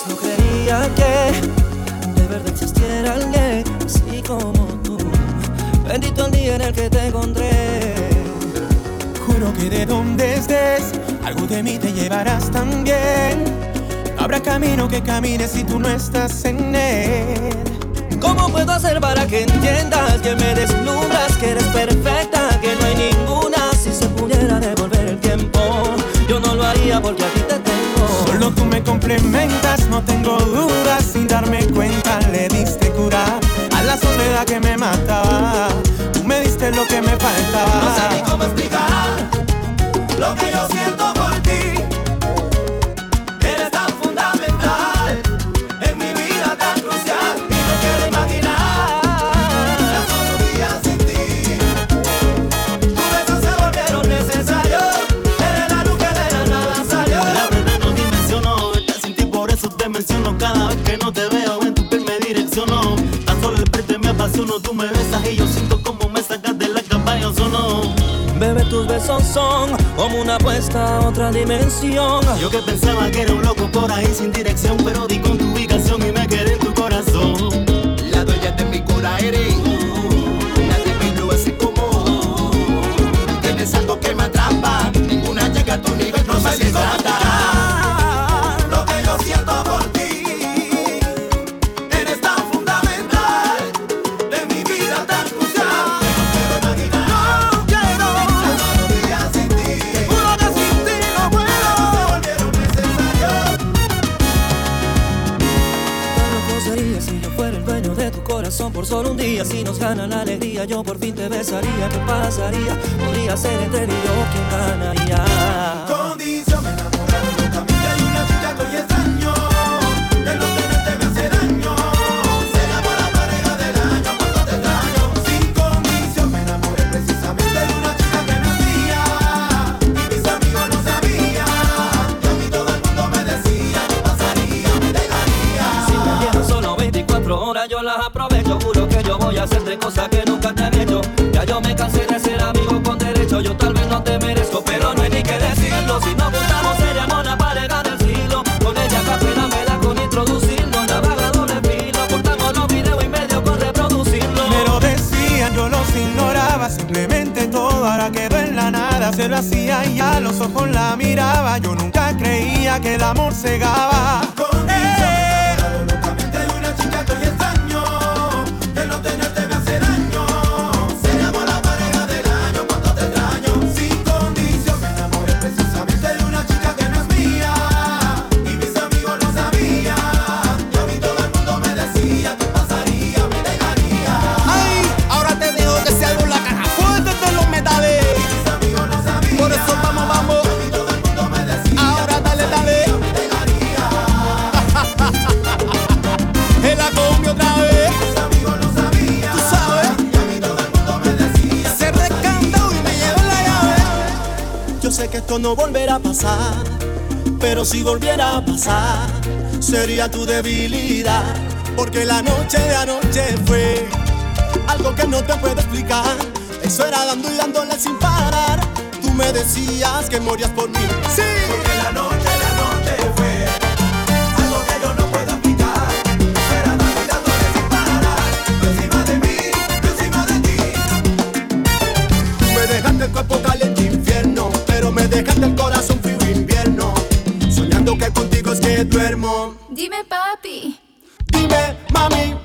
veces no creía que de verdad existiera alguien así como tú. Bendito el día en el que te encontré. Juro que de donde estés, algo de mí te llevarás también. No habrá camino que camines si tú no estás en él. ¿Cómo puedo hacer para que entiendas que me deslumbras, que eres perfecta, que no hay ninguna si se pudiera devolver el tiempo? Yo no lo haría porque a ti te tengo. Solo tú me complementas, no tengo dudas. Sin darme cuenta, le diste cura a la soledad que me mataba. Tú me diste lo que me faltaba. No sé ni cómo explicar lo que yo siento. me besas y yo siento como me sacas de la cama, yo solo. Bebé, tus besos son como una apuesta a otra dimensión. Yo que pensaba que era un loco por ahí sin dirección, pero di con tu ubicación y me quedé en tu corazón. La doña de mi cura eres, nadie me lo hace como. Tienes algo que me atrapa, ninguna llega a tu nivel, no, no sé si. si nos gana la alegría, yo por fin te besaría, ¿qué pasaría? Podría ser entre yo quien ganaría. amor cegaba No volverá a pasar, pero si volviera a pasar, sería tu debilidad. Porque la noche de anoche fue algo que no te puedo explicar. Eso era dando y dándole sin parar. Tú me decías que morías por mí. Sí, porque la noche. dejarte el corazón frío invierno. Soñando que contigo es que duermo. Dime, papi. Dime, mami.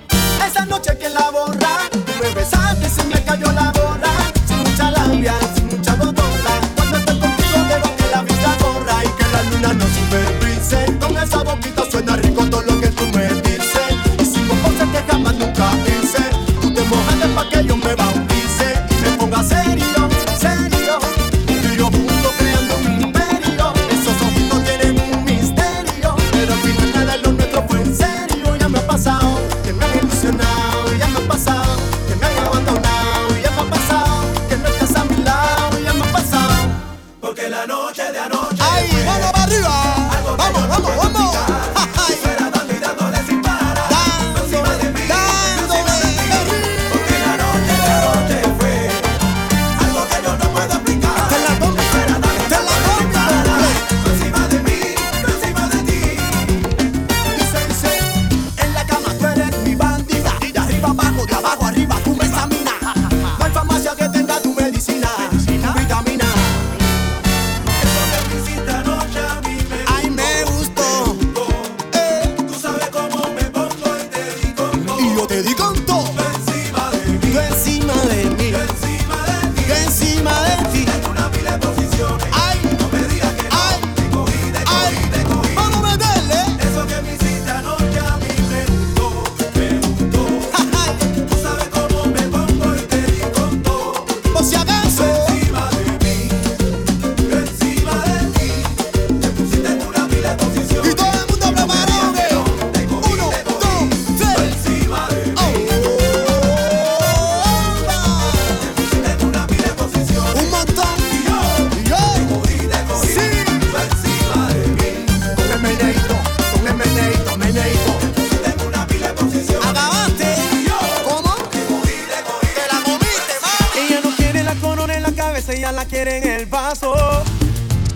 ella la quiere en el vaso.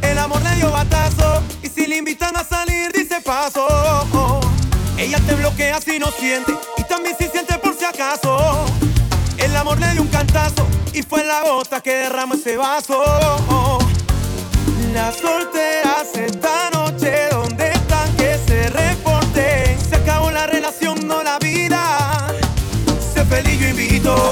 El amor le dio batazo y si le invitan a salir dice paso. Ella te bloquea si no siente y también si siente por si acaso. El amor le dio un cantazo y fue la gota que derrama ese vaso. Las solteras esta noche donde están que se reporte. Se acabó la relación, no la vida. Sé feliz, yo invito.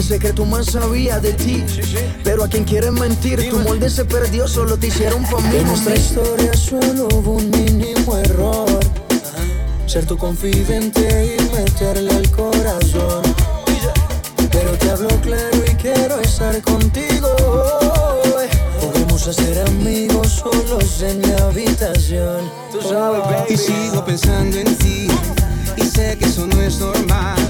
qué secreto más sabía de ti. Pero a quien quieres mentir, tu molde se perdió, solo te hicieron familia. En nuestra historia solo hubo un mínimo error. Ser tu confidente y meterle al corazón. Pero te hablo claro y quiero estar contigo. Podemos hacer amigos solos en mi habitación. Tú sabes, baby. Y sigo pensando en ti. Y sé que eso no es normal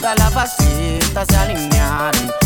todas las facetas se alinearon.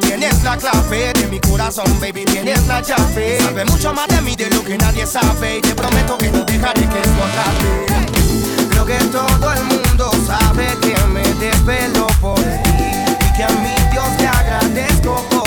tienes la clave de mi corazón, baby, tienes la llave. Sabe mucho más de mí de lo que nadie sabe y te prometo que no dejaré que explotaste. Creo que todo el mundo sabe que me desvelo por ti y que a mi Dios te agradezco por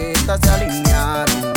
planetas se alinearon.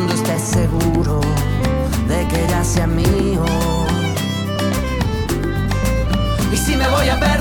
cuando estés seguro de que ya sea mío. Y si me voy a perder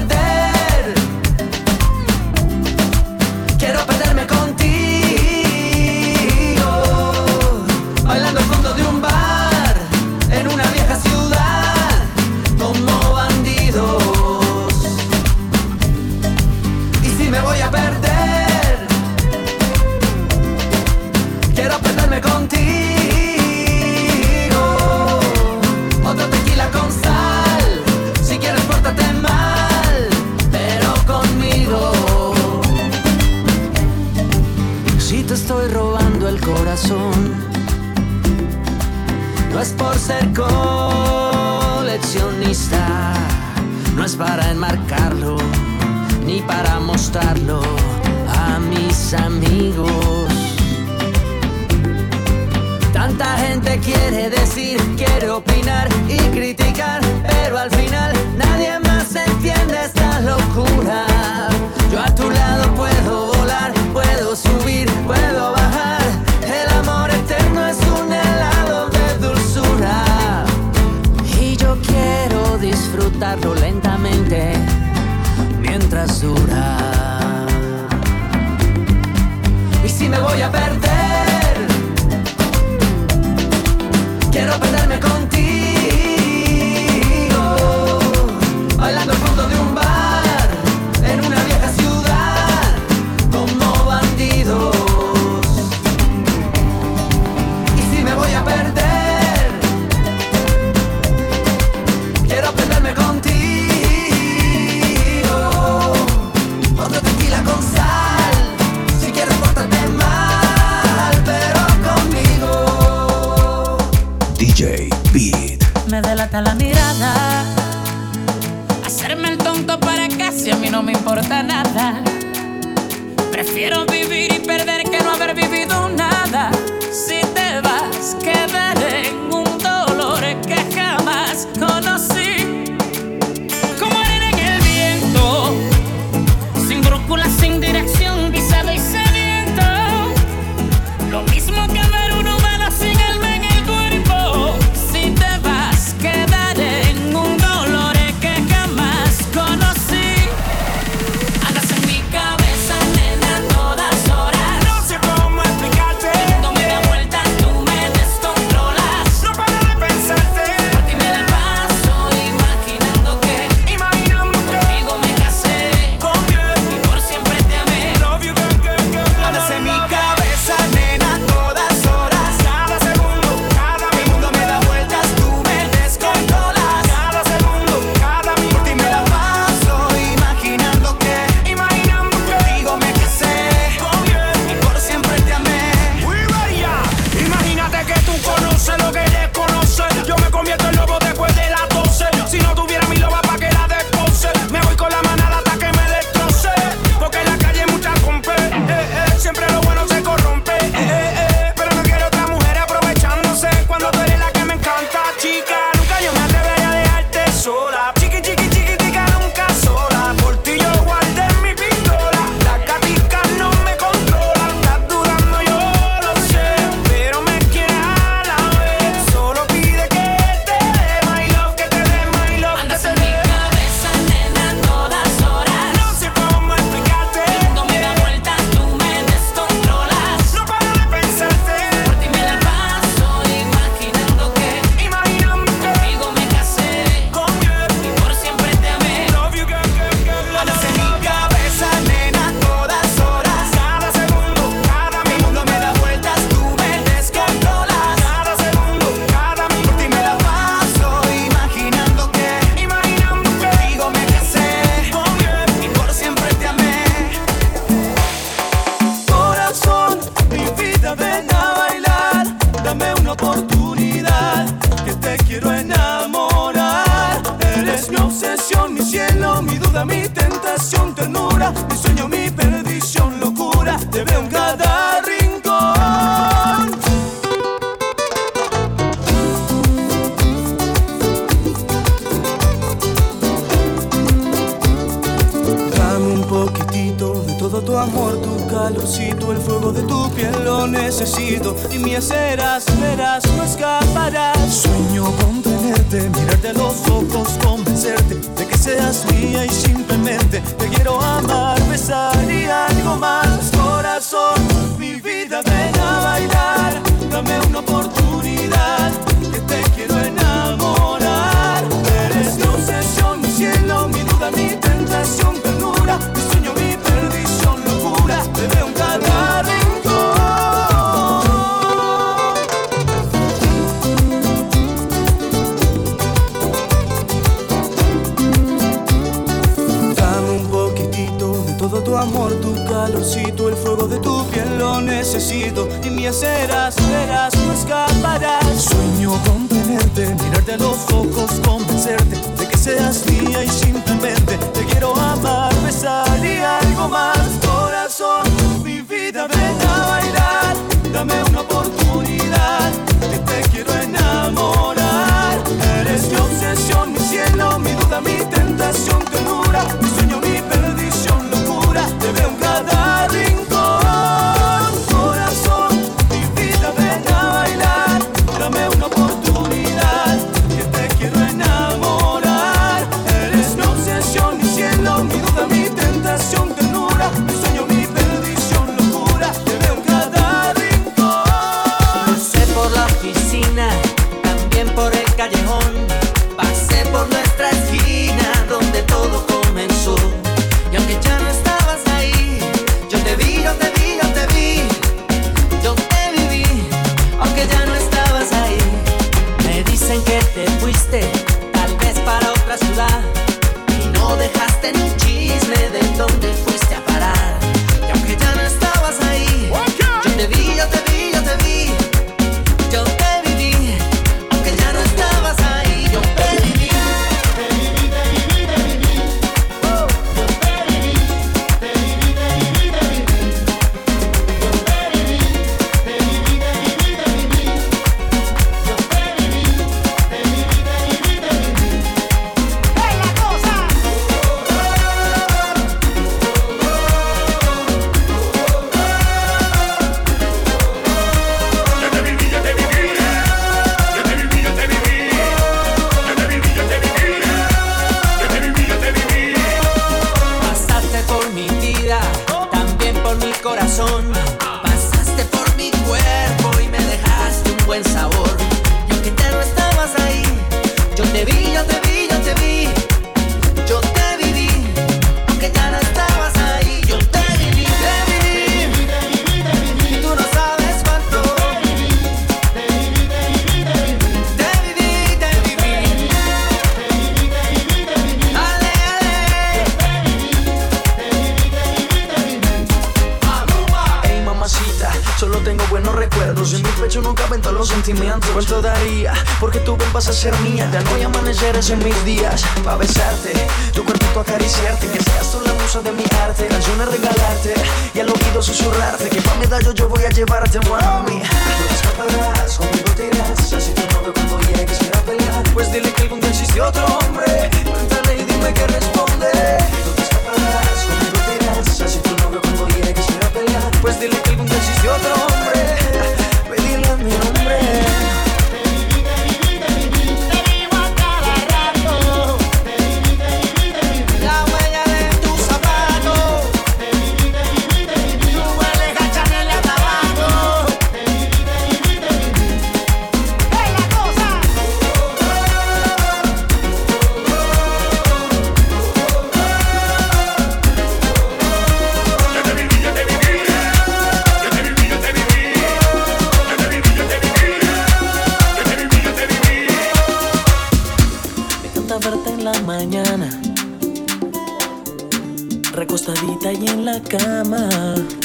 en la cama.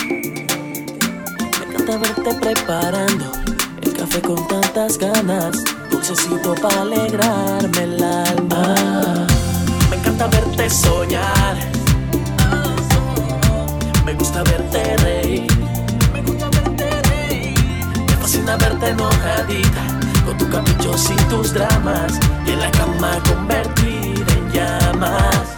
Me encanta verte preparando el café con tantas ganas, dulcecito para alegrarme el alma. Me encanta verte soñar. Me gusta verte reír. Me fascina verte enojadita con tus caprichos y tus dramas y en la cama convertir en llamas.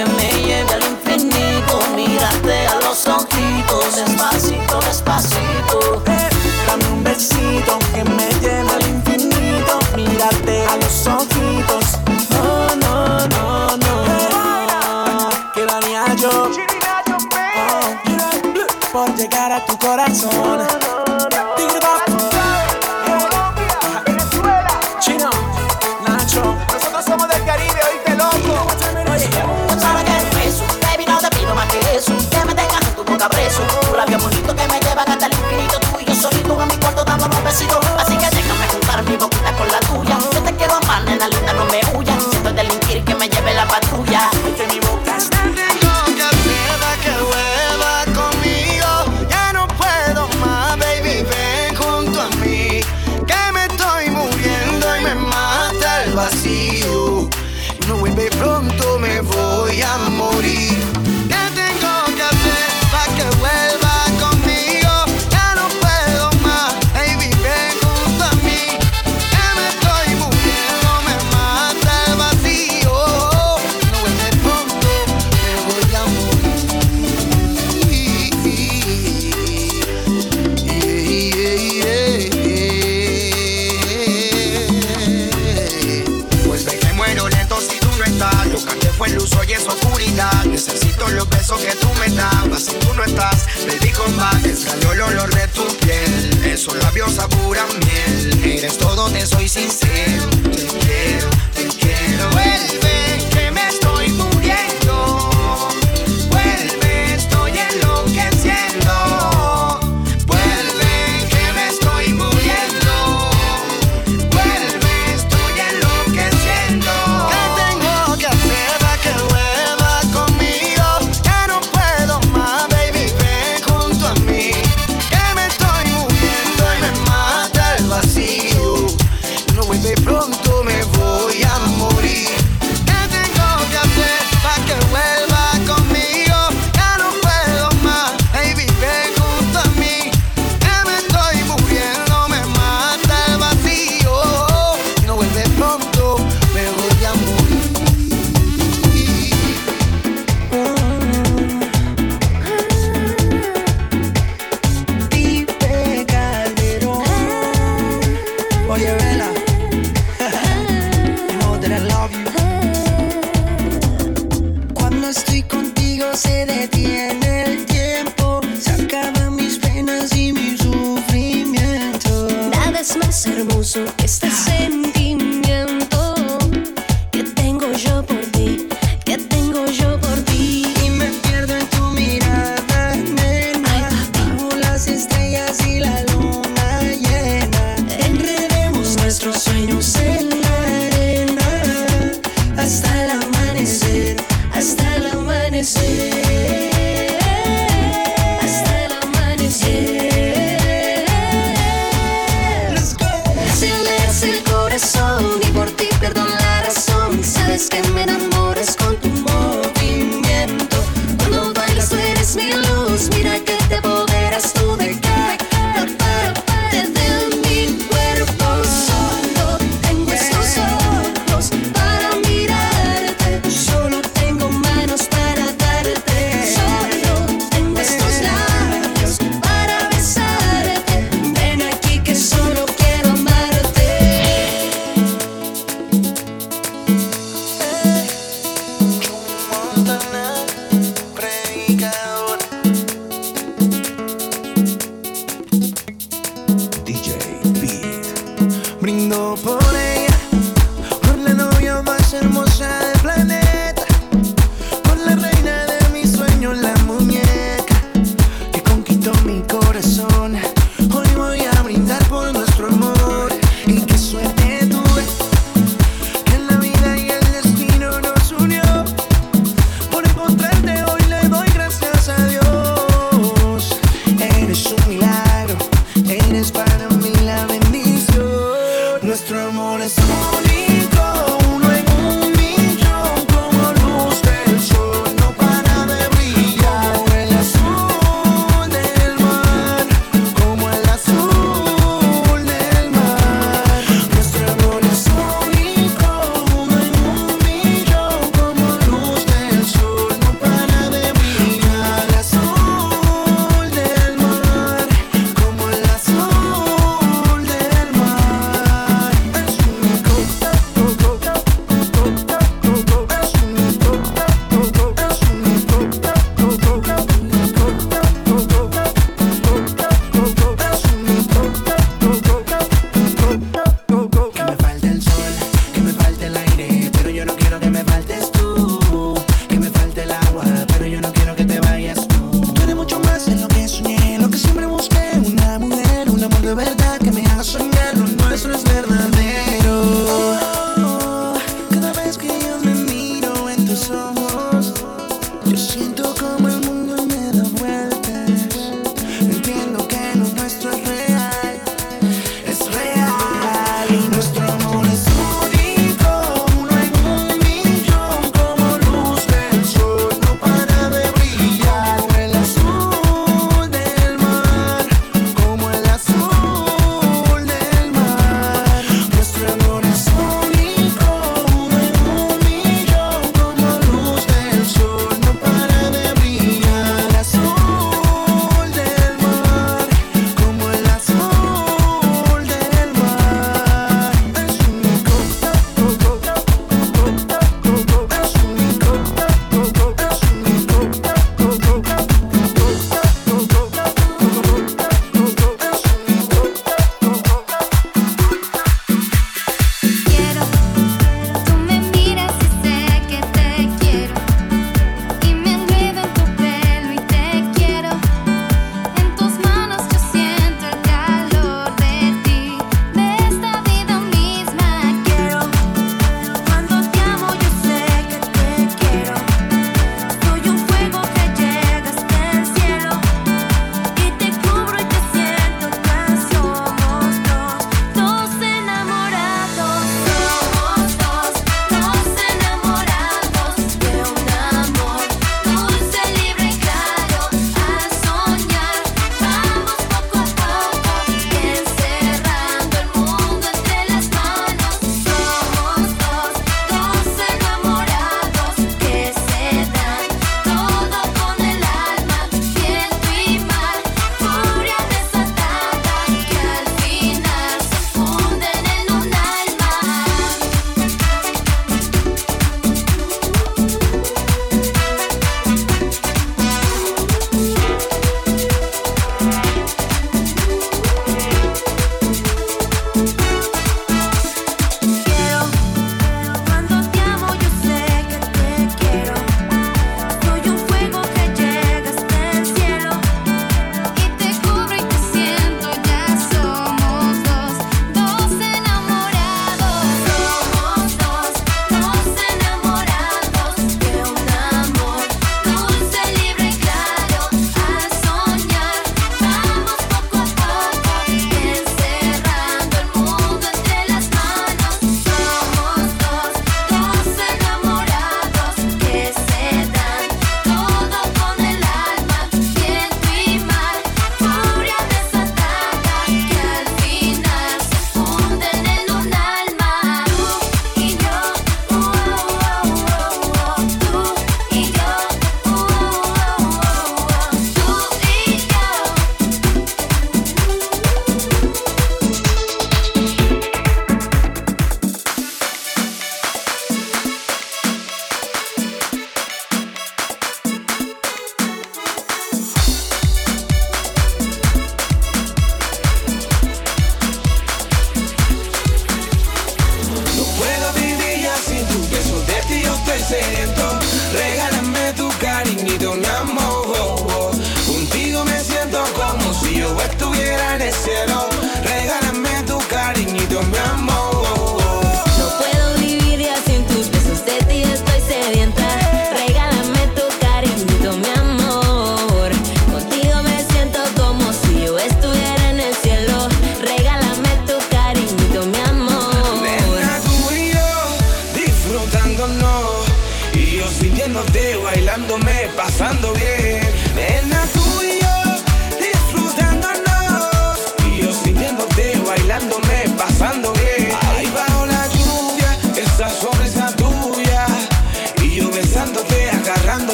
que me lleve al infinito. Mírate a los ojitos, despacito, despacito. Eh, dame un besito que me lleve al infinito. Mírate a los ojitos. No, no, no, no. Que la yo. Oh, por llegar a tu corazón so esos labios a miel. Eres todo, te soy sincero, te quiero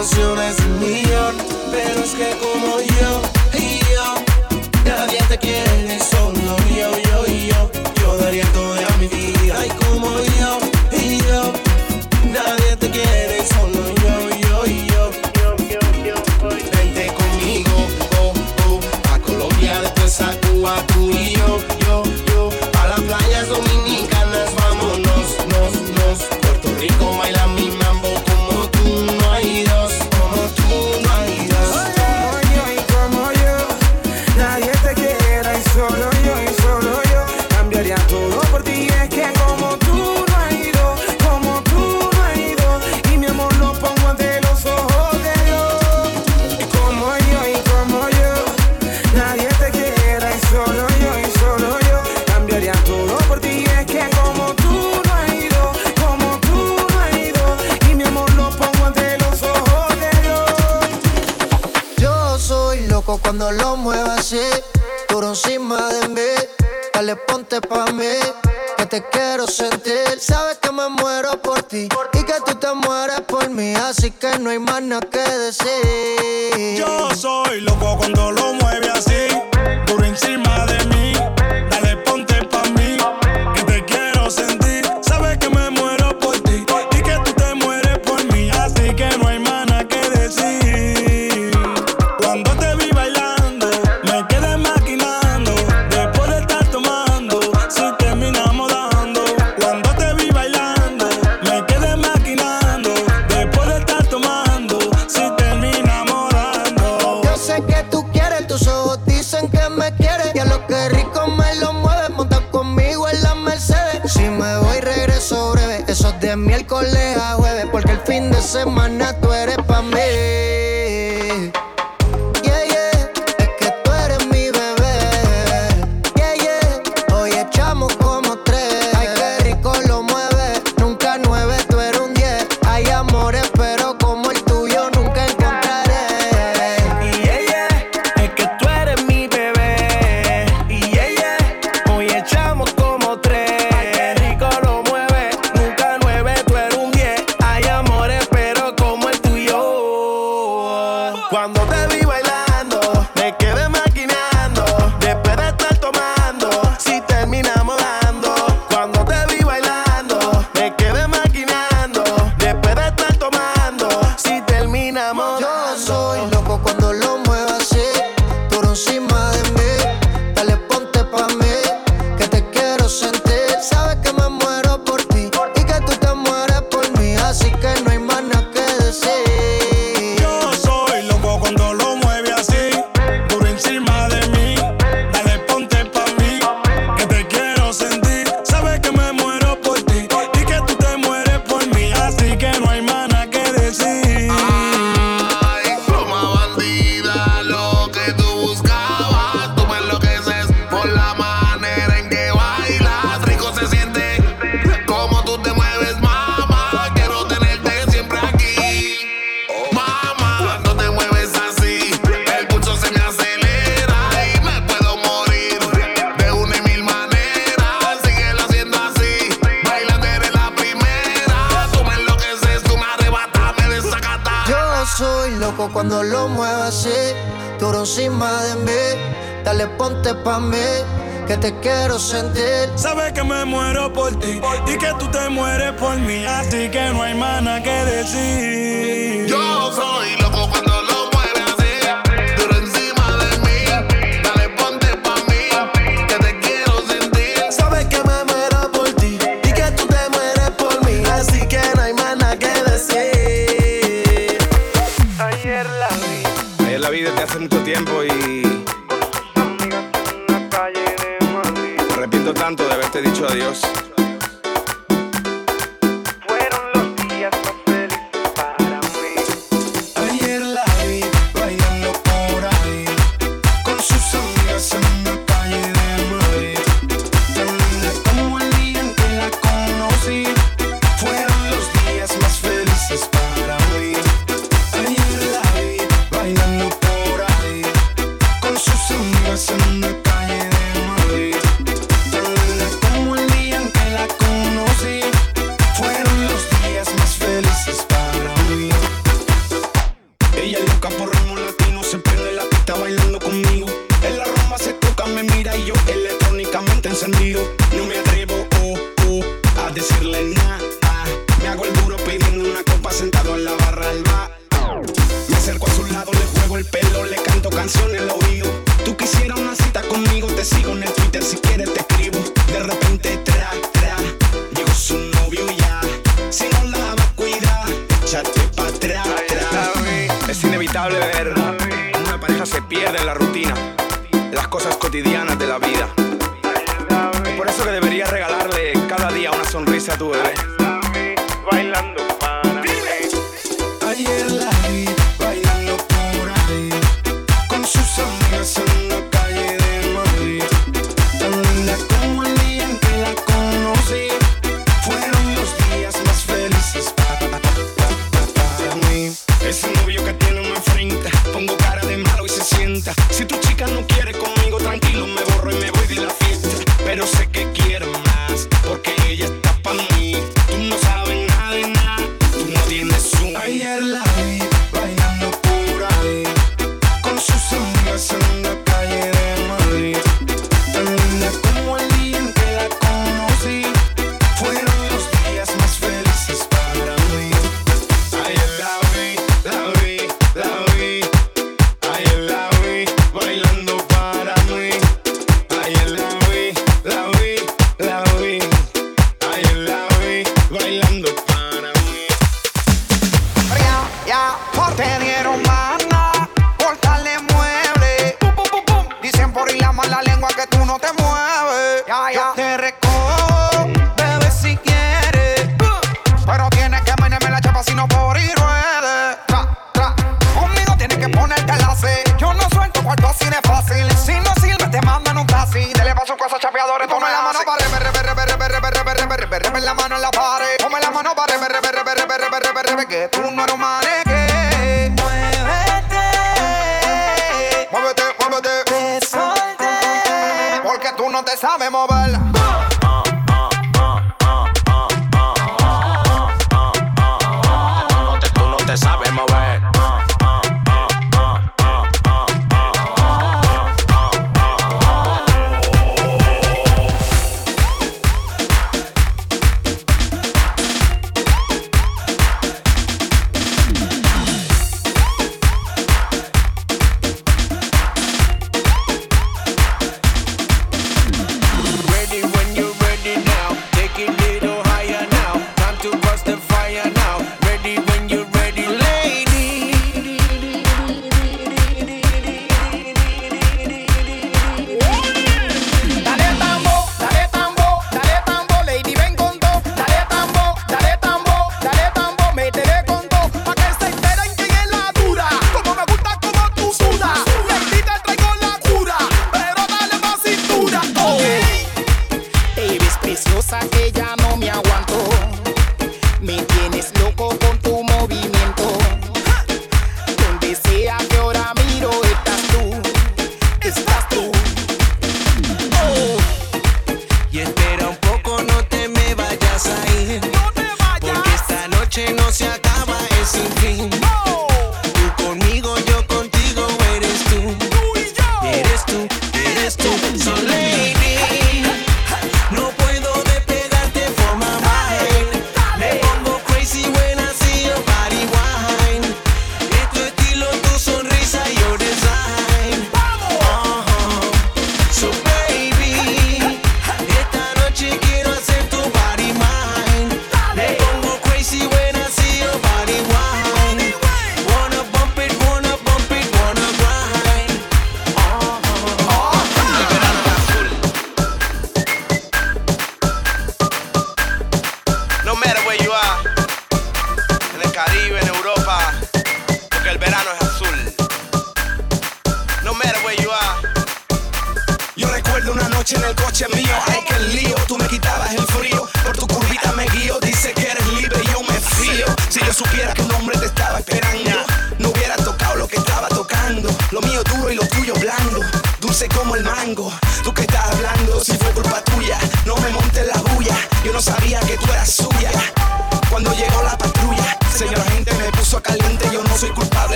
canciones y en.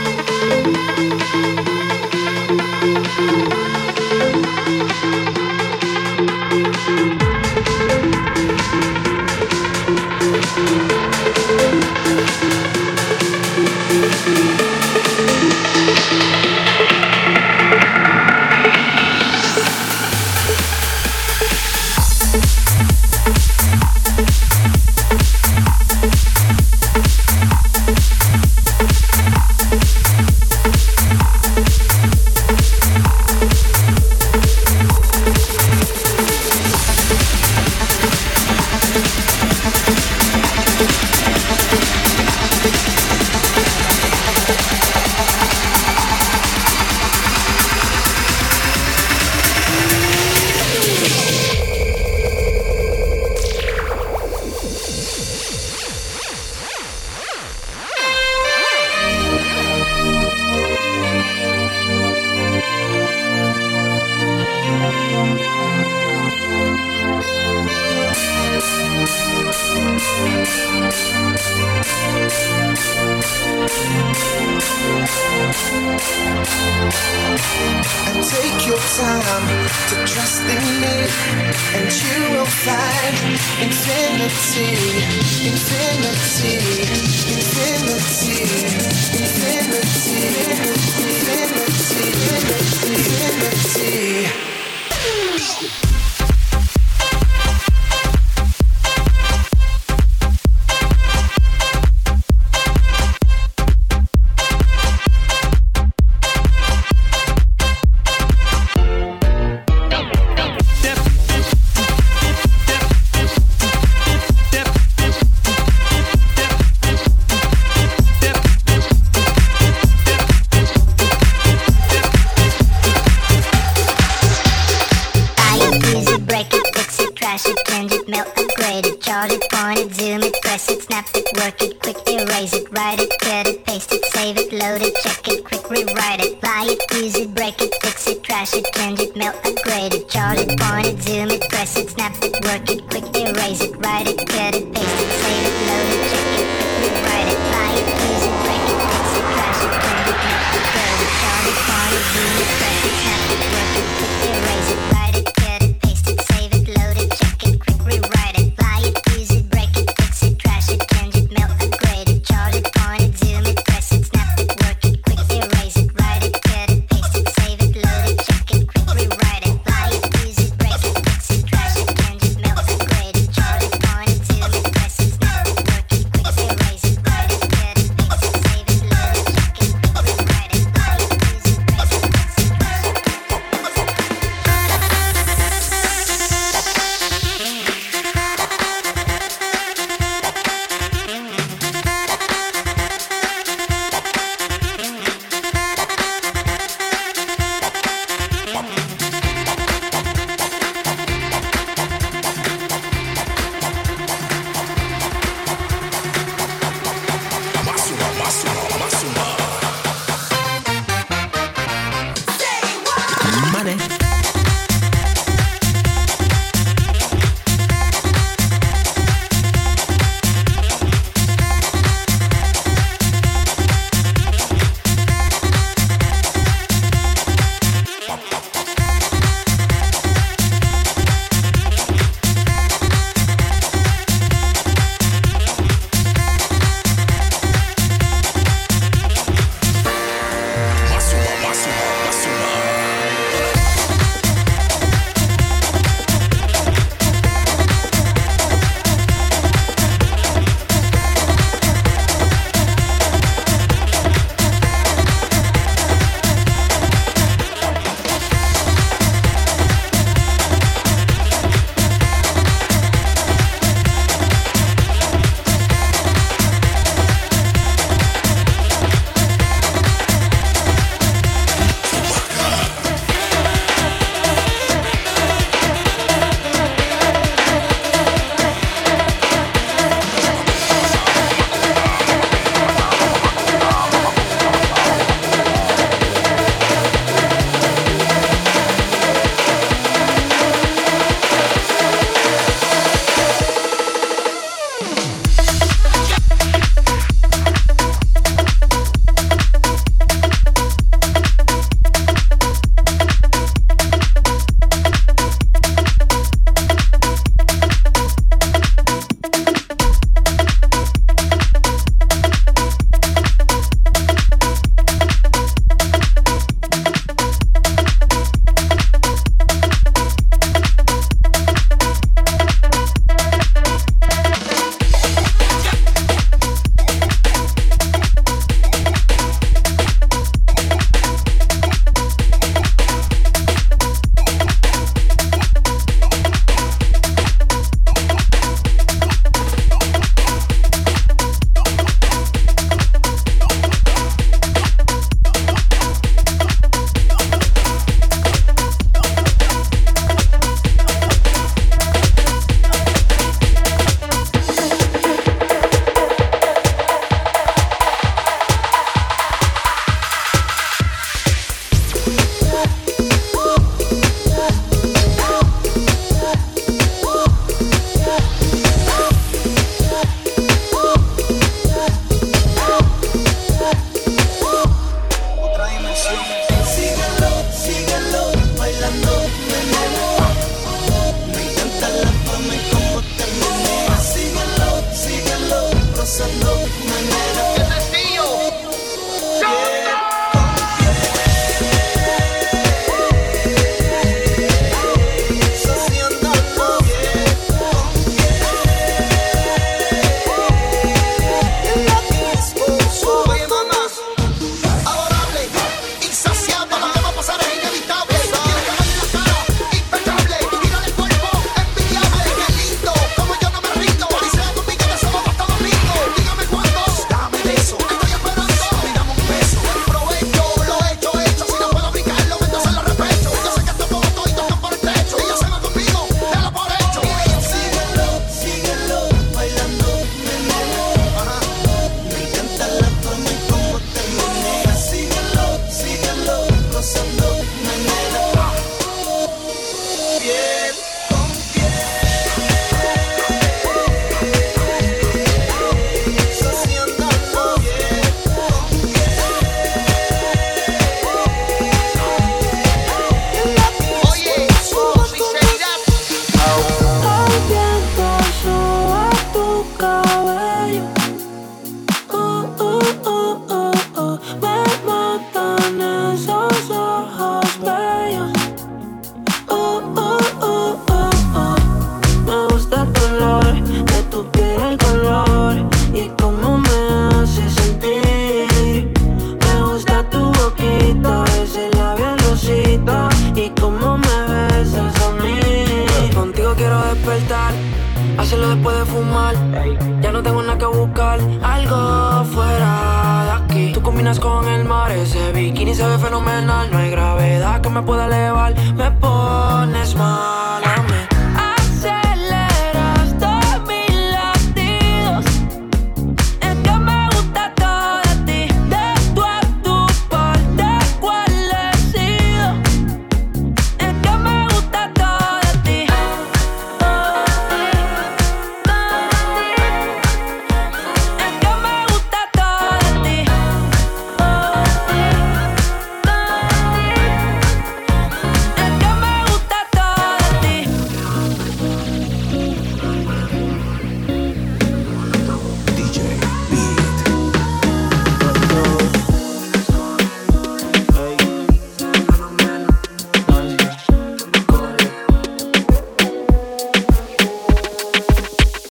いいねいいねいいね。